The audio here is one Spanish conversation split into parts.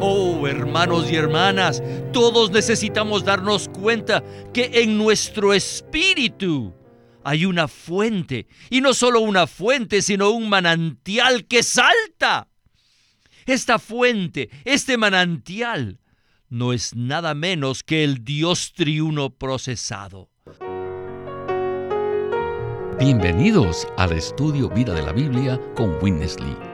Oh, hermanos y hermanas, todos necesitamos darnos cuenta que en nuestro espíritu hay una fuente, y no solo una fuente, sino un manantial que salta. Esta fuente, este manantial, no es nada menos que el Dios triuno procesado. Bienvenidos al estudio Vida de la Biblia con Witness Lee.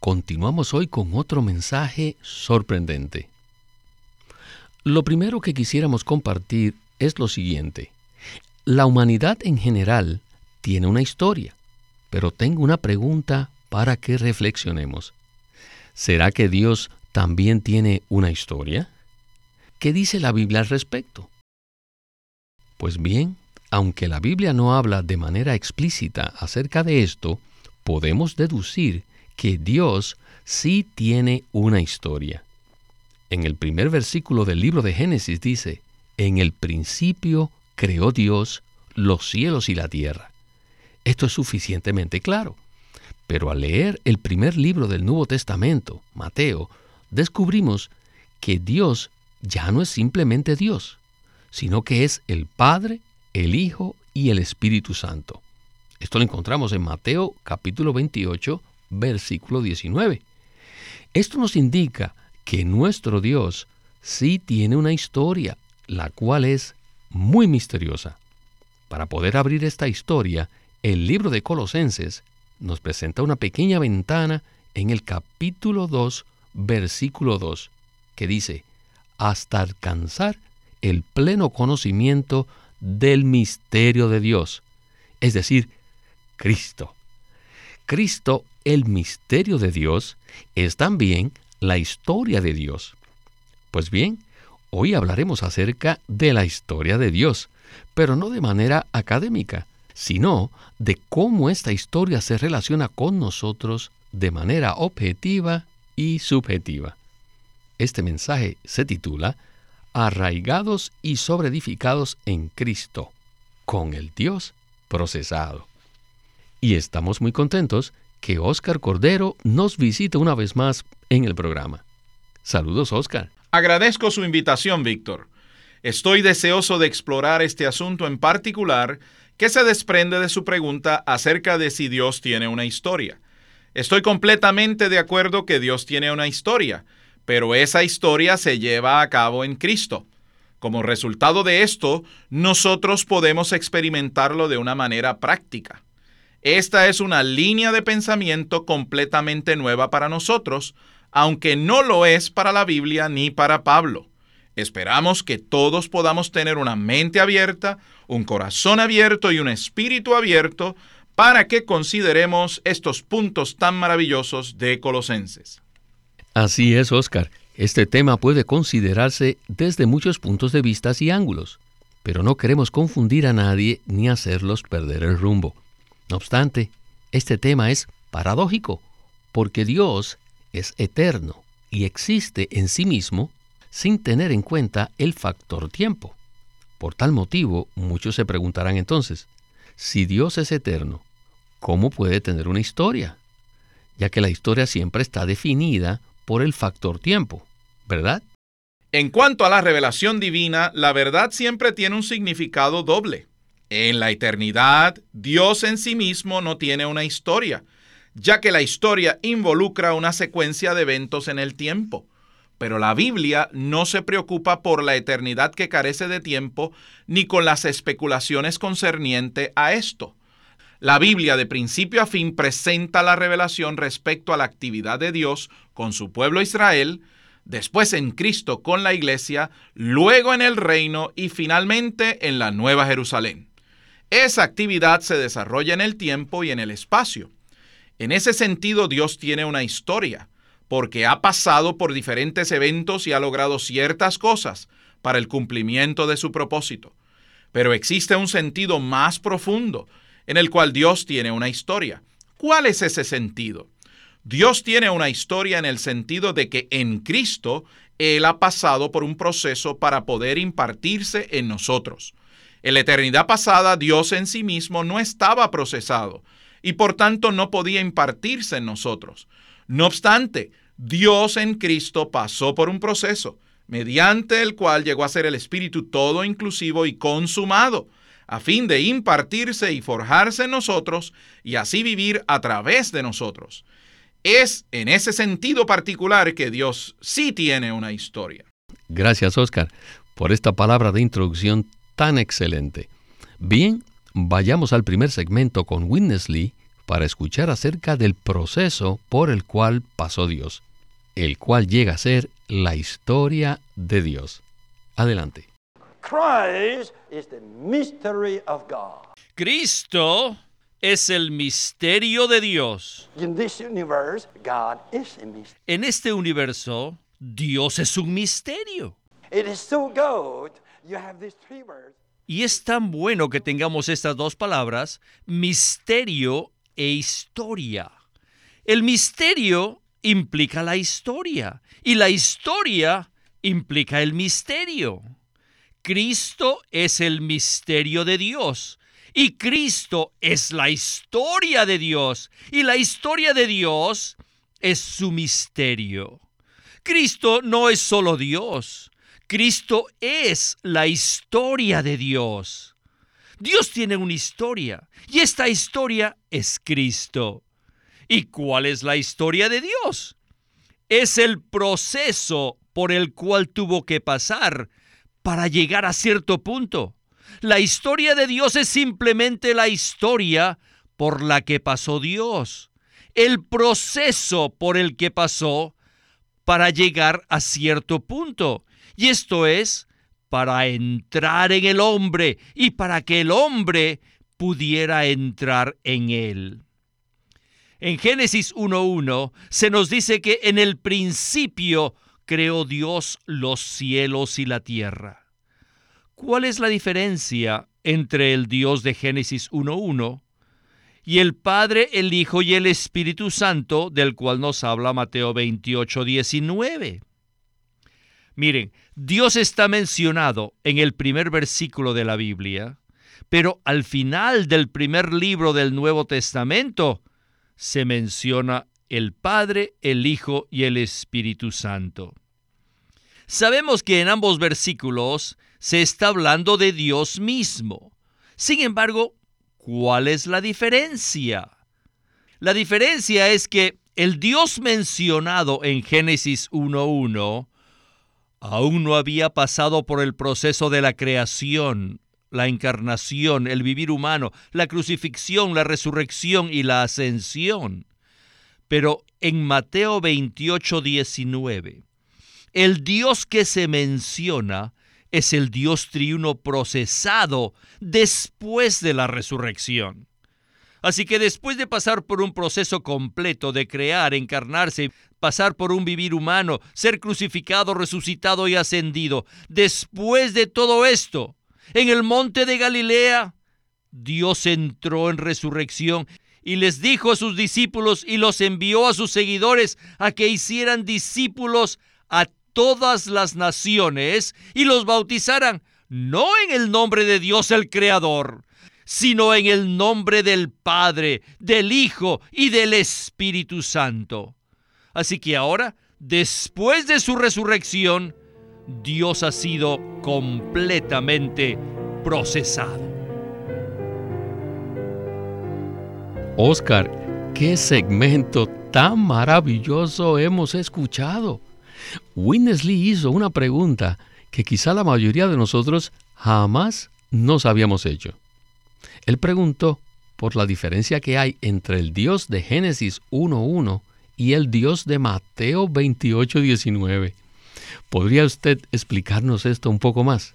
continuamos hoy con otro mensaje sorprendente. Lo primero que quisiéramos compartir es lo siguiente. La humanidad en general tiene una historia, pero tengo una pregunta para que reflexionemos. ¿Será que Dios también tiene una historia? ¿Qué dice la Biblia al respecto? Pues bien, aunque la Biblia no habla de manera explícita acerca de esto, podemos deducir que Dios sí tiene una historia. En el primer versículo del libro de Génesis dice, en el principio creó Dios los cielos y la tierra. Esto es suficientemente claro. Pero al leer el primer libro del Nuevo Testamento, Mateo, descubrimos que Dios ya no es simplemente Dios, sino que es el Padre, el Hijo y el Espíritu Santo. Esto lo encontramos en Mateo capítulo 28, versículo 19. Esto nos indica que nuestro Dios sí tiene una historia, la cual es muy misteriosa. Para poder abrir esta historia, el libro de Colosenses nos presenta una pequeña ventana en el capítulo 2, versículo 2, que dice, hasta alcanzar el pleno conocimiento del misterio de Dios, es decir, Cristo. Cristo, el misterio de Dios, es también la historia de Dios. Pues bien, hoy hablaremos acerca de la historia de Dios, pero no de manera académica, sino de cómo esta historia se relaciona con nosotros de manera objetiva y subjetiva. Este mensaje se titula arraigados y sobreedificados en Cristo, con el Dios procesado. Y estamos muy contentos que Óscar Cordero nos visite una vez más en el programa. Saludos, Óscar. Agradezco su invitación, Víctor. Estoy deseoso de explorar este asunto en particular que se desprende de su pregunta acerca de si Dios tiene una historia. Estoy completamente de acuerdo que Dios tiene una historia, pero esa historia se lleva a cabo en Cristo. Como resultado de esto, nosotros podemos experimentarlo de una manera práctica. Esta es una línea de pensamiento completamente nueva para nosotros, aunque no lo es para la Biblia ni para Pablo. Esperamos que todos podamos tener una mente abierta, un corazón abierto y un espíritu abierto para que consideremos estos puntos tan maravillosos de Colosenses. Así es, Oscar. Este tema puede considerarse desde muchos puntos de vista y ángulos, pero no queremos confundir a nadie ni hacerlos perder el rumbo. No obstante, este tema es paradójico, porque Dios es eterno y existe en sí mismo sin tener en cuenta el factor tiempo. Por tal motivo, muchos se preguntarán entonces, si Dios es eterno, ¿cómo puede tener una historia? Ya que la historia siempre está definida por el factor tiempo, ¿verdad? En cuanto a la revelación divina, la verdad siempre tiene un significado doble. En la eternidad, Dios en sí mismo no tiene una historia, ya que la historia involucra una secuencia de eventos en el tiempo. Pero la Biblia no se preocupa por la eternidad que carece de tiempo, ni con las especulaciones concerniente a esto. La Biblia de principio a fin presenta la revelación respecto a la actividad de Dios con su pueblo Israel, después en Cristo con la iglesia, luego en el reino y finalmente en la Nueva Jerusalén. Esa actividad se desarrolla en el tiempo y en el espacio. En ese sentido Dios tiene una historia, porque ha pasado por diferentes eventos y ha logrado ciertas cosas para el cumplimiento de su propósito. Pero existe un sentido más profundo en el cual Dios tiene una historia. ¿Cuál es ese sentido? Dios tiene una historia en el sentido de que en Cristo Él ha pasado por un proceso para poder impartirse en nosotros. En la eternidad pasada Dios en sí mismo no estaba procesado y por tanto no podía impartirse en nosotros. No obstante, Dios en Cristo pasó por un proceso mediante el cual llegó a ser el Espíritu todo inclusivo y consumado, a fin de impartirse y forjarse en nosotros y así vivir a través de nosotros. Es en ese sentido particular que Dios sí tiene una historia. Gracias, Oscar, por esta palabra de introducción tan excelente. Bien, vayamos al primer segmento con Witness Lee para escuchar acerca del proceso por el cual pasó Dios, el cual llega a ser la historia de Dios. Adelante. Cristo es el misterio de Dios. En este universo, Dios es un misterio. Y es tan bueno que tengamos estas dos palabras, misterio e historia. El misterio implica la historia y la historia implica el misterio. Cristo es el misterio de Dios y Cristo es la historia de Dios y la historia de Dios es su misterio. Cristo no es solo Dios, Cristo es la historia de Dios. Dios tiene una historia y esta historia es Cristo. ¿Y cuál es la historia de Dios? Es el proceso por el cual tuvo que pasar para llegar a cierto punto. La historia de Dios es simplemente la historia por la que pasó Dios. El proceso por el que pasó para llegar a cierto punto. Y esto es para entrar en el hombre y para que el hombre pudiera entrar en él. En Génesis 1.1 se nos dice que en el principio creó Dios los cielos y la tierra. ¿Cuál es la diferencia entre el Dios de Génesis 1.1 y el Padre, el Hijo y el Espíritu Santo del cual nos habla Mateo 28.19? Miren, Dios está mencionado en el primer versículo de la Biblia, pero al final del primer libro del Nuevo Testamento se menciona el Padre, el Hijo y el Espíritu Santo. Sabemos que en ambos versículos se está hablando de Dios mismo. Sin embargo, ¿cuál es la diferencia? La diferencia es que el Dios mencionado en Génesis 1.1 aún no había pasado por el proceso de la creación la encarnación, el vivir humano, la crucifixión, la resurrección y la ascensión. Pero en Mateo 28, 19, el Dios que se menciona es el Dios triuno procesado después de la resurrección. Así que después de pasar por un proceso completo de crear, encarnarse, pasar por un vivir humano, ser crucificado, resucitado y ascendido, después de todo esto, en el monte de Galilea, Dios entró en resurrección y les dijo a sus discípulos y los envió a sus seguidores a que hicieran discípulos a todas las naciones y los bautizaran no en el nombre de Dios el Creador, sino en el nombre del Padre, del Hijo y del Espíritu Santo. Así que ahora, después de su resurrección, Dios ha sido completamente procesado. Oscar, qué segmento tan maravilloso hemos escuchado. Winnesley hizo una pregunta que quizá la mayoría de nosotros jamás nos habíamos hecho. Él preguntó por la diferencia que hay entre el Dios de Génesis 1.1 y el Dios de Mateo 28.19. ¿Podría usted explicarnos esto un poco más?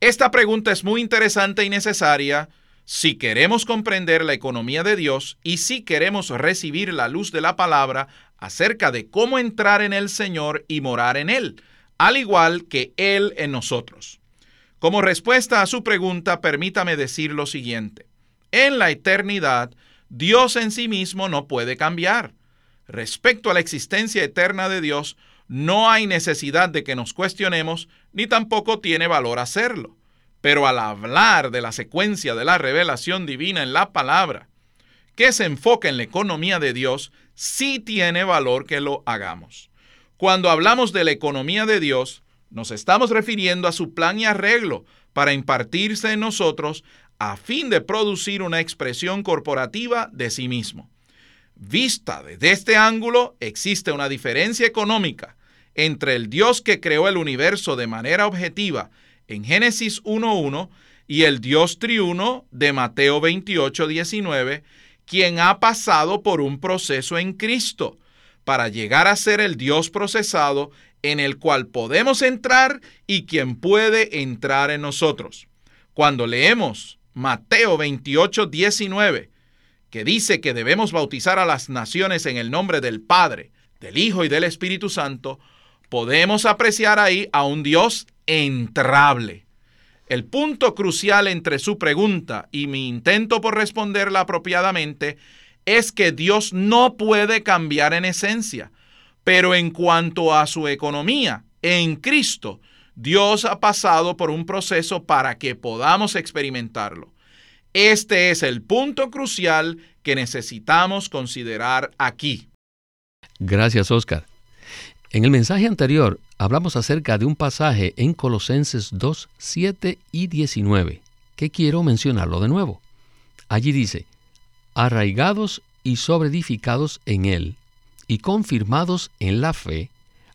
Esta pregunta es muy interesante y necesaria Si queremos comprender la economía de Dios y si queremos recibir la luz de la palabra acerca de cómo entrar en el Señor y morar en Él, al igual que Él en nosotros. Como respuesta a su pregunta, permítame decir lo siguiente. En la eternidad, Dios en sí mismo no puede cambiar. Respecto a la existencia eterna de Dios, no hay necesidad de que nos cuestionemos, ni tampoco tiene valor hacerlo. Pero al hablar de la secuencia de la revelación divina en la palabra, que se enfoca en la economía de Dios, sí tiene valor que lo hagamos. Cuando hablamos de la economía de Dios, nos estamos refiriendo a su plan y arreglo para impartirse en nosotros a fin de producir una expresión corporativa de sí mismo. Vista desde este ángulo, existe una diferencia económica entre el Dios que creó el universo de manera objetiva en Génesis 1.1 y el Dios triuno de Mateo 28.19, quien ha pasado por un proceso en Cristo para llegar a ser el Dios procesado en el cual podemos entrar y quien puede entrar en nosotros. Cuando leemos Mateo 28.19, que dice que debemos bautizar a las naciones en el nombre del Padre, del Hijo y del Espíritu Santo, podemos apreciar ahí a un Dios entrable. El punto crucial entre su pregunta y mi intento por responderla apropiadamente es que Dios no puede cambiar en esencia, pero en cuanto a su economía, en Cristo, Dios ha pasado por un proceso para que podamos experimentarlo. Este es el punto crucial que necesitamos considerar aquí. Gracias, Oscar. En el mensaje anterior hablamos acerca de un pasaje en Colosenses 2, 7 y 19, que quiero mencionarlo de nuevo. Allí dice, arraigados y sobreedificados en Él, y confirmados en la fe,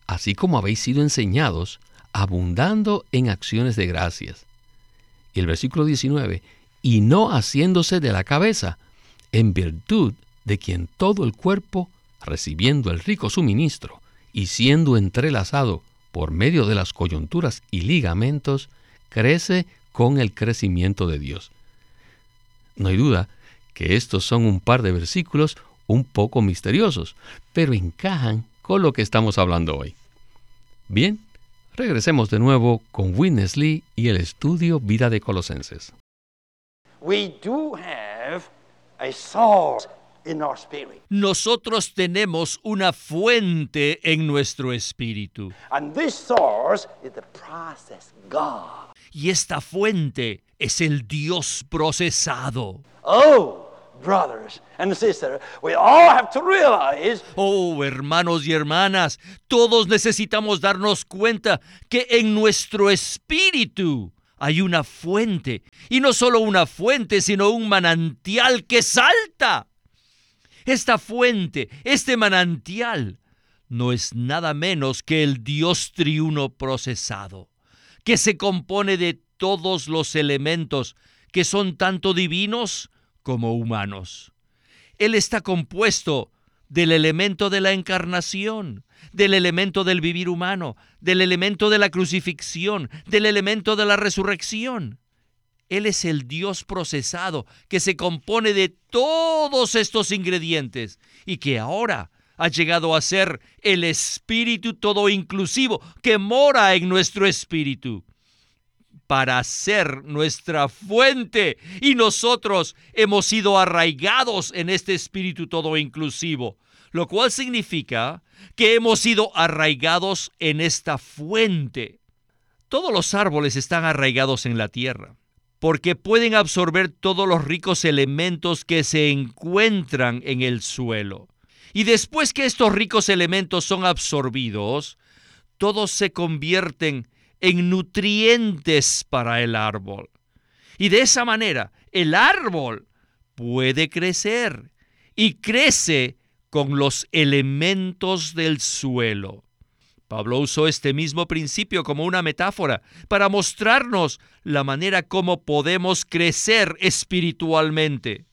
así como habéis sido enseñados, abundando en acciones de gracias. Y el versículo 19, y no haciéndose de la cabeza, en virtud de quien todo el cuerpo, recibiendo el rico suministro y siendo entrelazado por medio de las coyunturas y ligamentos, crece con el crecimiento de Dios. No hay duda que estos son un par de versículos un poco misteriosos, pero encajan con lo que estamos hablando hoy. Bien, regresemos de nuevo con Witness Lee y el estudio Vida de Colosenses. Nosotros tenemos una fuente en nuestro espíritu. Y esta fuente es el Dios procesado. Oh, brothers and sisters, we all have to realize Oh, hermanos y hermanas, todos necesitamos darnos cuenta que en nuestro espíritu hay una fuente, y no solo una fuente, sino un manantial que salta. Esta fuente, este manantial, no es nada menos que el Dios triuno procesado, que se compone de todos los elementos que son tanto divinos como humanos. Él está compuesto del elemento de la encarnación, del elemento del vivir humano, del elemento de la crucifixión, del elemento de la resurrección. Él es el Dios procesado que se compone de todos estos ingredientes y que ahora ha llegado a ser el Espíritu todo inclusivo que mora en nuestro espíritu para ser nuestra fuente y nosotros hemos sido arraigados en este espíritu todo inclusivo, lo cual significa que hemos sido arraigados en esta fuente. Todos los árboles están arraigados en la tierra porque pueden absorber todos los ricos elementos que se encuentran en el suelo. Y después que estos ricos elementos son absorbidos, todos se convierten en nutrientes para el árbol. Y de esa manera el árbol puede crecer y crece con los elementos del suelo. Pablo usó este mismo principio como una metáfora para mostrarnos la manera como podemos crecer espiritualmente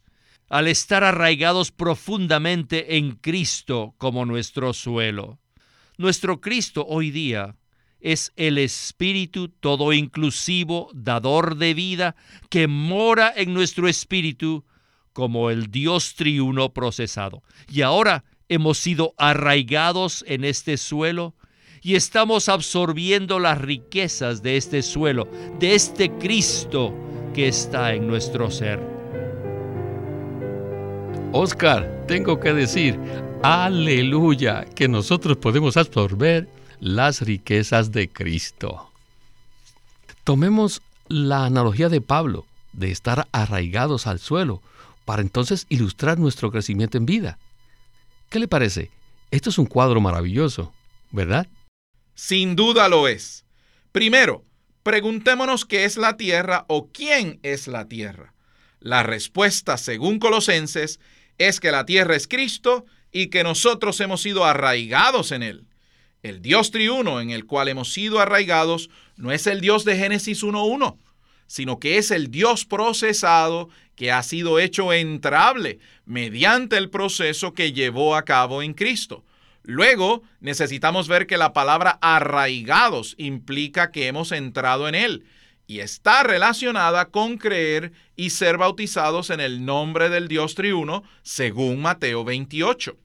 al estar arraigados profundamente en Cristo como nuestro suelo. Nuestro Cristo hoy día es el Espíritu todo inclusivo, dador de vida, que mora en nuestro espíritu como el Dios triuno procesado. Y ahora hemos sido arraigados en este suelo y estamos absorbiendo las riquezas de este suelo, de este Cristo que está en nuestro ser. Oscar, tengo que decir, aleluya, que nosotros podemos absorber las riquezas de Cristo. Tomemos la analogía de Pablo, de estar arraigados al suelo, para entonces ilustrar nuestro crecimiento en vida. ¿Qué le parece? Esto es un cuadro maravilloso, ¿verdad? Sin duda lo es. Primero, preguntémonos qué es la tierra o quién es la tierra. La respuesta, según Colosenses, es que la tierra es Cristo y que nosotros hemos sido arraigados en él. El Dios triuno en el cual hemos sido arraigados no es el Dios de Génesis 1.1, sino que es el Dios procesado que ha sido hecho entrable mediante el proceso que llevó a cabo en Cristo. Luego necesitamos ver que la palabra arraigados implica que hemos entrado en Él y está relacionada con creer y ser bautizados en el nombre del Dios triuno, según Mateo 28.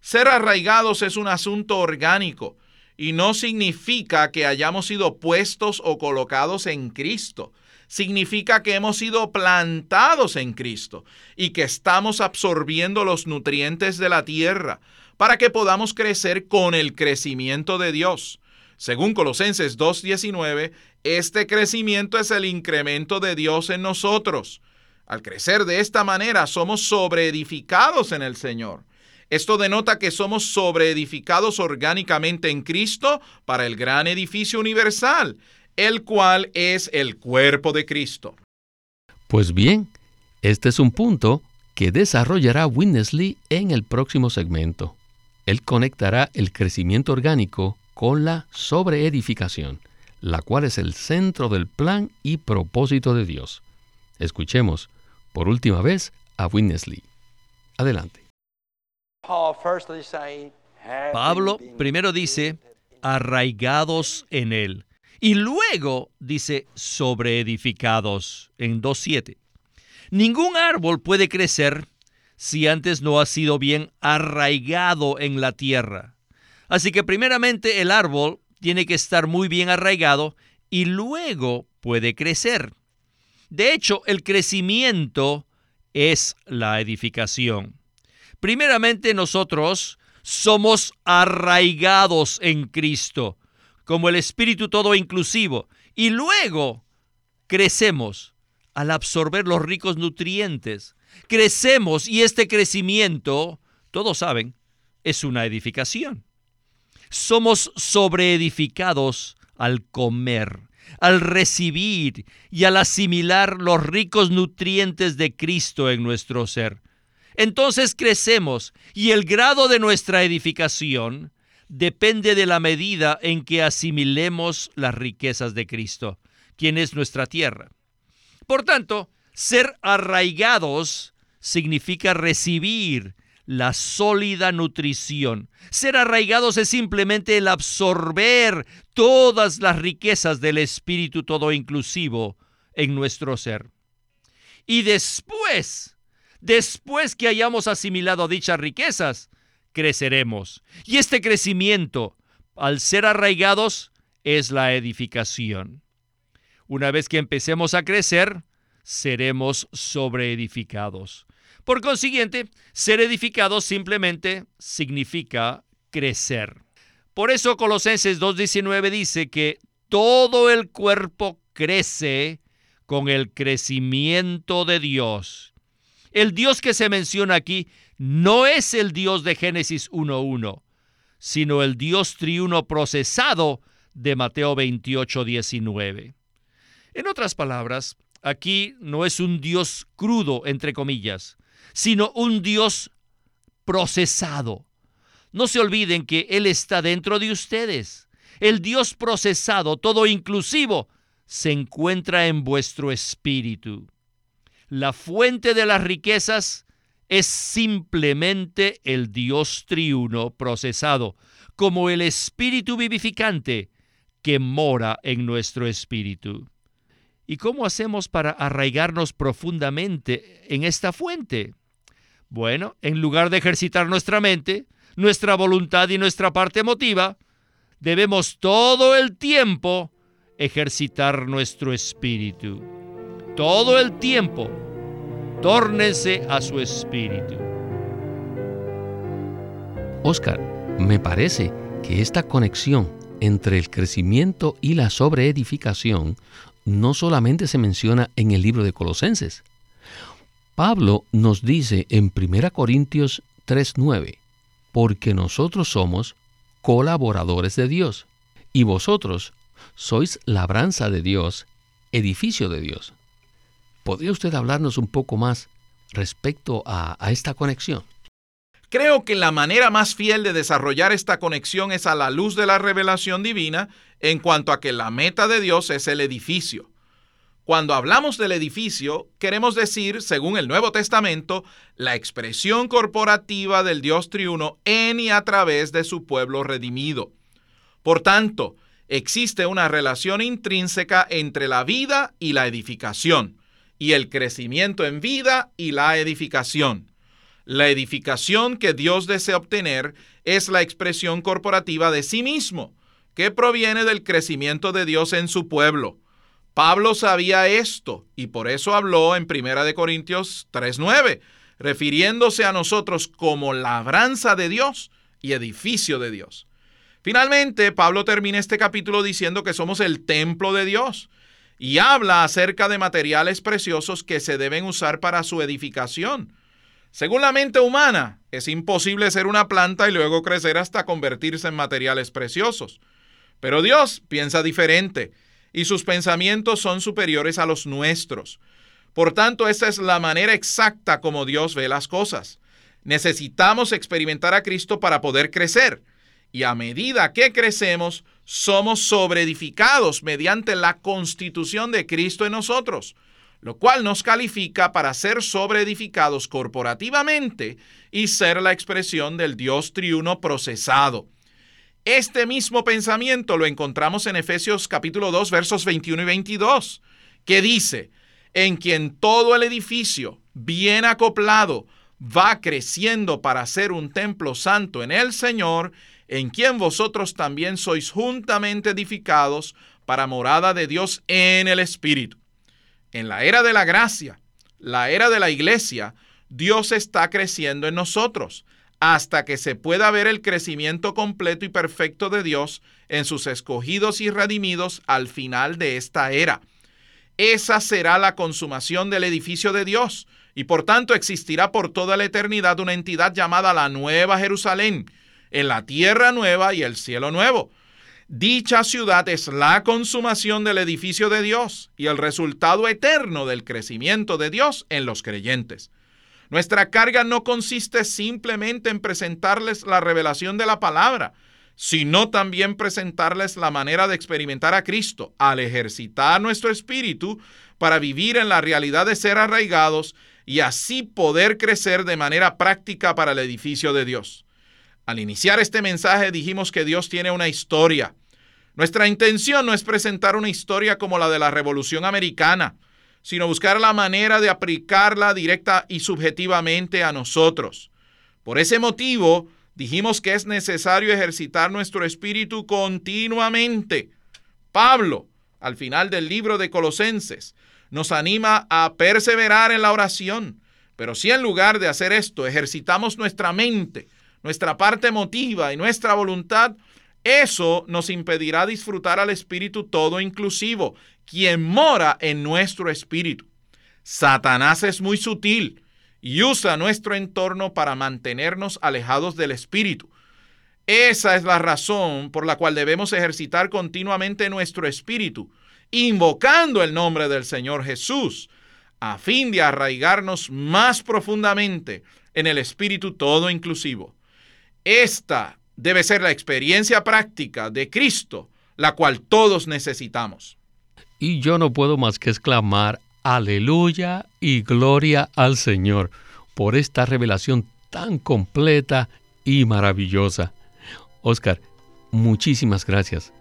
Ser arraigados es un asunto orgánico y no significa que hayamos sido puestos o colocados en Cristo. Significa que hemos sido plantados en Cristo y que estamos absorbiendo los nutrientes de la tierra para que podamos crecer con el crecimiento de Dios. Según Colosenses 2.19, este crecimiento es el incremento de Dios en nosotros. Al crecer de esta manera somos sobreedificados en el Señor. Esto denota que somos sobreedificados orgánicamente en Cristo para el gran edificio universal, el cual es el cuerpo de Cristo. Pues bien, este es un punto que desarrollará Winnesley en el próximo segmento. Él conectará el crecimiento orgánico con la sobreedificación, la cual es el centro del plan y propósito de Dios. Escuchemos por última vez a Winnesley. Adelante. Pablo primero dice, arraigados en él. Y luego dice, sobreedificados en 2.7. Ningún árbol puede crecer si antes no ha sido bien arraigado en la tierra. Así que primeramente el árbol tiene que estar muy bien arraigado y luego puede crecer. De hecho, el crecimiento es la edificación. Primeramente nosotros somos arraigados en Cristo, como el Espíritu todo inclusivo, y luego crecemos al absorber los ricos nutrientes. Crecemos y este crecimiento, todos saben, es una edificación. Somos sobreedificados al comer, al recibir y al asimilar los ricos nutrientes de Cristo en nuestro ser entonces crecemos y el grado de nuestra edificación depende de la medida en que asimilemos las riquezas de Cristo, quien es nuestra tierra. Por tanto, ser arraigados significa recibir la sólida nutrición. Ser arraigados es simplemente el absorber todas las riquezas del Espíritu todo inclusivo en nuestro ser. Y después Después que hayamos asimilado dichas riquezas, creceremos. Y este crecimiento, al ser arraigados, es la edificación. Una vez que empecemos a crecer, seremos sobreedificados. Por consiguiente, ser edificados simplemente significa crecer. Por eso Colosenses 2.19 dice que todo el cuerpo crece con el crecimiento de Dios. El Dios que se menciona aquí no es el Dios de Génesis 1.1, sino el Dios triuno procesado de Mateo 28, 19. En otras palabras, aquí no es un Dios crudo, entre comillas, sino un Dios procesado. No se olviden que Él está dentro de ustedes. El Dios procesado, todo inclusivo, se encuentra en vuestro espíritu la fuente de las riquezas es simplemente el Dios triuno procesado, como el Espíritu vivificante que mora en nuestro espíritu. ¿Y cómo hacemos para arraigarnos profundamente en esta fuente? Bueno, en lugar de ejercitar nuestra mente, nuestra voluntad y nuestra parte emotiva, debemos todo el tiempo ejercitar nuestro espíritu. Todo el tiempo, tórnense a su espíritu. Oscar, me parece que esta conexión entre el crecimiento y la sobreedificación no solamente se menciona en el libro de Colosenses. Pablo nos dice en 1 Corintios 3:9, porque nosotros somos colaboradores de Dios, y vosotros sois labranza de Dios, edificio de Dios. ¿Podría usted hablarnos un poco más respecto a, esta conexión? Creo que la manera más fiel de desarrollar esta conexión es a la luz de la revelación divina en cuanto a que la meta de Dios es el edificio. Cuando hablamos del edificio, queremos decir, según el Nuevo Testamento, la expresión corporativa del Dios triuno en y a través de su pueblo redimido. Por tanto, existe una relación intrínseca entre la vida y la edificación, y el crecimiento en vida y la edificación. La edificación que Dios desea obtener es la expresión corporativa de sí mismo, que proviene del crecimiento de Dios en su pueblo. Pablo sabía esto y por eso habló en 1 Corintios 3:9, refiriéndose a nosotros como labranza de Dios y edificio de Dios. Finalmente, Pablo termina este capítulo diciendo que somos el templo de Dios y habla acerca de materiales preciosos que se deben usar para su edificación. Según la mente humana, es imposible ser una planta y luego crecer hasta convertirse en materiales preciosos. Pero Dios piensa diferente y sus pensamientos son superiores a los nuestros. Por tanto, esta es la manera exacta como Dios ve las cosas. Necesitamos experimentar a Cristo para poder crecer. Y a medida que crecemos, somos sobreedificados mediante la constitución de Cristo en nosotros lo cual nos califica para ser sobreedificados corporativamente y ser la expresión del Dios triuno procesado. Este mismo pensamiento lo encontramos en Efesios capítulo 2 versos 21 y 22, que dice, en quien todo el edificio, bien acoplado, va creciendo para ser un templo santo en el Señor, en quien vosotros también sois juntamente edificados para morada de Dios en el Espíritu. En la era de la gracia, la era de la iglesia, Dios está creciendo en nosotros hasta que se pueda ver el crecimiento completo y perfecto de Dios en sus escogidos y redimidos al final de esta era. Esa será la consumación del edificio de Dios y por tanto existirá por toda la eternidad una entidad llamada la Nueva Jerusalén, en la tierra nueva y el cielo nuevo Dicha ciudad es la consumación del edificio de Dios y el resultado eterno del crecimiento de Dios en los creyentes. Nuestra carga no consiste simplemente en presentarles la revelación de la palabra, sino también presentarles la manera de experimentar a Cristo al ejercitar nuestro espíritu para vivir en la realidad de ser arraigados y así poder crecer de manera práctica para el edificio de Dios. Al iniciar este mensaje dijimos que Dios tiene una historia nuestra intención no es presentar una historia como la de la Revolución Americana, sino buscar la manera de aplicarla directa y subjetivamente a nosotros. Por ese motivo, dijimos que es necesario ejercitar nuestro espíritu continuamente. Pablo, al final del libro de Colosenses, nos anima a perseverar en la oración. Pero si en lugar de hacer esto ejercitamos nuestra mente, nuestra parte emotiva y nuestra voluntad, eso nos impedirá disfrutar al Espíritu todo inclusivo, quien mora en nuestro espíritu. Satanás es muy sutil y usa nuestro entorno para mantenernos alejados del Espíritu. Esa es la razón por la cual debemos ejercitar continuamente nuestro espíritu, invocando el nombre del Señor Jesús, a fin de arraigarnos más profundamente en el espíritu todo inclusivo. Esta debe ser la experiencia práctica de Cristo, la cual todos necesitamos. Y yo no puedo más que exclamar, aleluya y gloria al Señor por esta revelación tan completa y maravillosa. Oscar, muchísimas gracias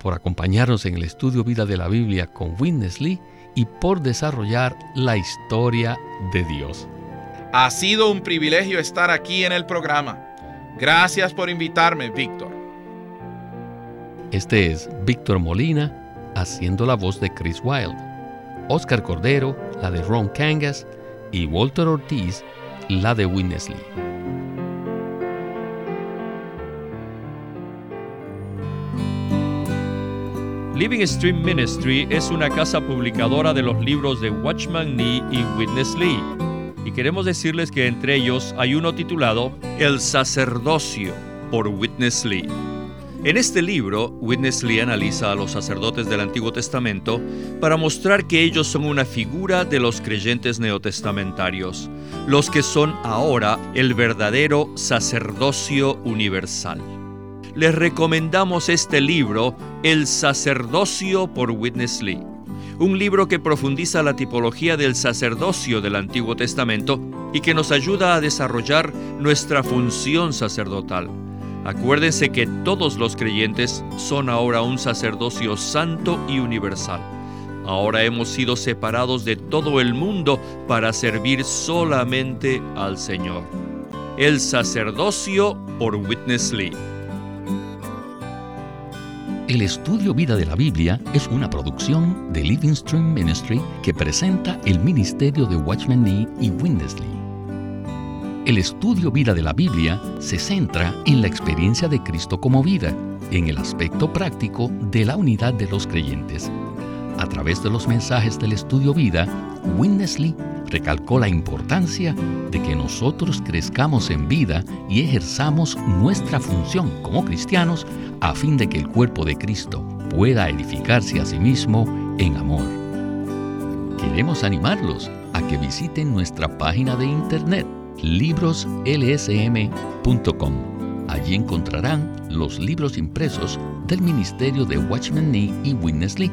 por acompañarnos en el estudio Vida de la Biblia con Witness Lee y por desarrollar la historia de Dios. Ha sido un privilegio estar aquí en el programa. Gracias por invitarme, Víctor. Este es Víctor Molina haciendo la voz de Chris Wilde, Oscar Cordero, la de Ron Kangas y Walter Ortiz, la de Witness Lee. Living Stream Ministry es una casa publicadora de los libros de Watchman Nee y Witness Lee. Y queremos decirles que entre ellos hay uno titulado El sacerdocio por Witness Lee. En este libro, Witness Lee analiza a los sacerdotes del Antiguo Testamento para mostrar que ellos son una figura de los creyentes neotestamentarios, los que son ahora el verdadero sacerdocio universal les recomendamos este libro, El sacerdocio por Witness Lee, un libro que profundiza la tipología del sacerdocio del Antiguo Testamento y que nos ayuda a desarrollar nuestra función sacerdotal. Acuérdense que todos los creyentes son ahora un sacerdocio santo y universal. Ahora hemos sido separados de todo el mundo para servir solamente al Señor. El sacerdocio por Witness Lee. El estudio Vida de la Biblia es una producción de Living Stream Ministry que presenta el ministerio de Watchman Nee y Windesley. El estudio Vida de la Biblia se centra en la experiencia de Cristo como vida, en el aspecto práctico de la unidad de los creyentes. A través de los mensajes del estudio Vida, Windesley recalcó la importancia de que nosotros crezcamos en vida y ejerzamos nuestra función como cristianos a fin de que el cuerpo de Cristo pueda edificarse a sí mismo en amor. Queremos animarlos a que visiten nuestra página de internet libroslsm.com. Allí encontrarán los libros impresos del Ministerio de Watchman Nee y Witness Lee